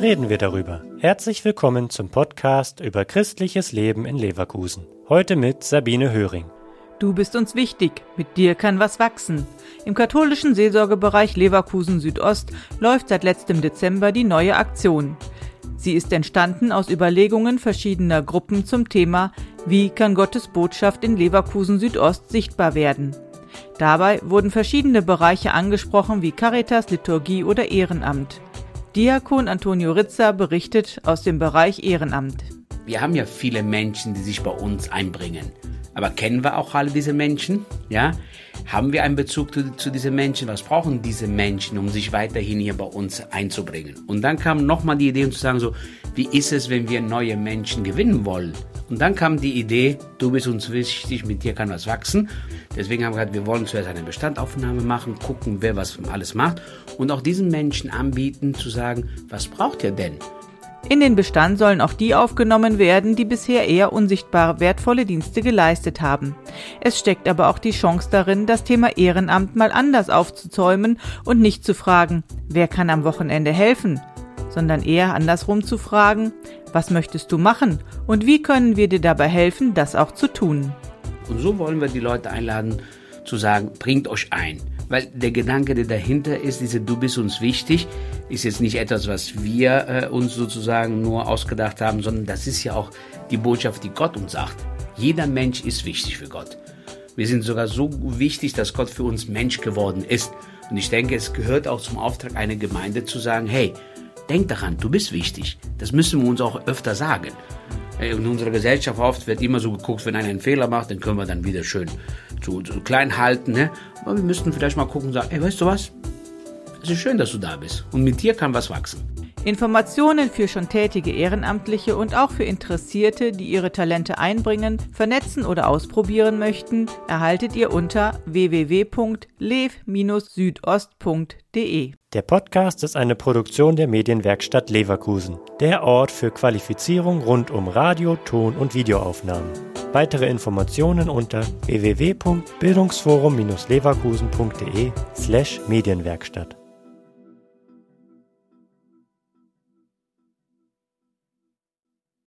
reden wir darüber. Herzlich willkommen zum Podcast über christliches Leben in Leverkusen. Heute mit Sabine Höring. Du bist uns wichtig, mit dir kann was wachsen. Im katholischen Seelsorgebereich Leverkusen Südost läuft seit letztem Dezember die neue Aktion. Sie ist entstanden aus Überlegungen verschiedener Gruppen zum Thema Wie kann Gottes Botschaft in Leverkusen Südost sichtbar werden? Dabei wurden verschiedene Bereiche angesprochen wie Caritas, Liturgie oder Ehrenamt. Diakon Antonio Ritzer berichtet aus dem Bereich Ehrenamt. Wir haben ja viele Menschen, die sich bei uns einbringen. Aber kennen wir auch alle diese Menschen? Ja? Haben wir einen Bezug zu, zu diesen Menschen? Was brauchen diese Menschen, um sich weiterhin hier bei uns einzubringen? Und dann kam nochmal die Idee, um zu sagen, so, wie ist es, wenn wir neue Menschen gewinnen wollen? Und dann kam die Idee, du bist uns wichtig, mit dir kann was wachsen. Deswegen haben wir gesagt, wir wollen zuerst eine Bestandaufnahme machen, gucken, wer was alles macht und auch diesen Menschen anbieten, zu sagen, was braucht ihr denn? In den Bestand sollen auch die aufgenommen werden, die bisher eher unsichtbar wertvolle Dienste geleistet haben. Es steckt aber auch die Chance darin, das Thema Ehrenamt mal anders aufzuzäumen und nicht zu fragen, wer kann am Wochenende helfen, sondern eher andersrum zu fragen, was möchtest du machen und wie können wir dir dabei helfen, das auch zu tun. Und so wollen wir die Leute einladen, zu sagen, bringt euch ein. Weil der Gedanke, der dahinter ist, diese Du bist uns wichtig, ist jetzt nicht etwas, was wir äh, uns sozusagen nur ausgedacht haben, sondern das ist ja auch die Botschaft, die Gott uns sagt. Jeder Mensch ist wichtig für Gott. Wir sind sogar so wichtig, dass Gott für uns Mensch geworden ist. Und ich denke, es gehört auch zum Auftrag einer Gemeinde zu sagen, hey, denk daran, du bist wichtig. Das müssen wir uns auch öfter sagen. In unserer Gesellschaft oft wird immer so geguckt, wenn einer einen Fehler macht, dann können wir dann wieder schön zu, zu klein halten. Ne? Aber wir müssten vielleicht mal gucken und sagen, ey, weißt du was? Es ist schön, dass du da bist. Und mit dir kann was wachsen. Informationen für schon tätige Ehrenamtliche und auch für Interessierte, die ihre Talente einbringen, vernetzen oder ausprobieren möchten, erhaltet ihr unter www.lev-südost.de. Der Podcast ist eine Produktion der Medienwerkstatt Leverkusen, der Ort für Qualifizierung rund um Radio, Ton und Videoaufnahmen. Weitere Informationen unter www.bildungsforum-leverkusen.de slash Medienwerkstatt.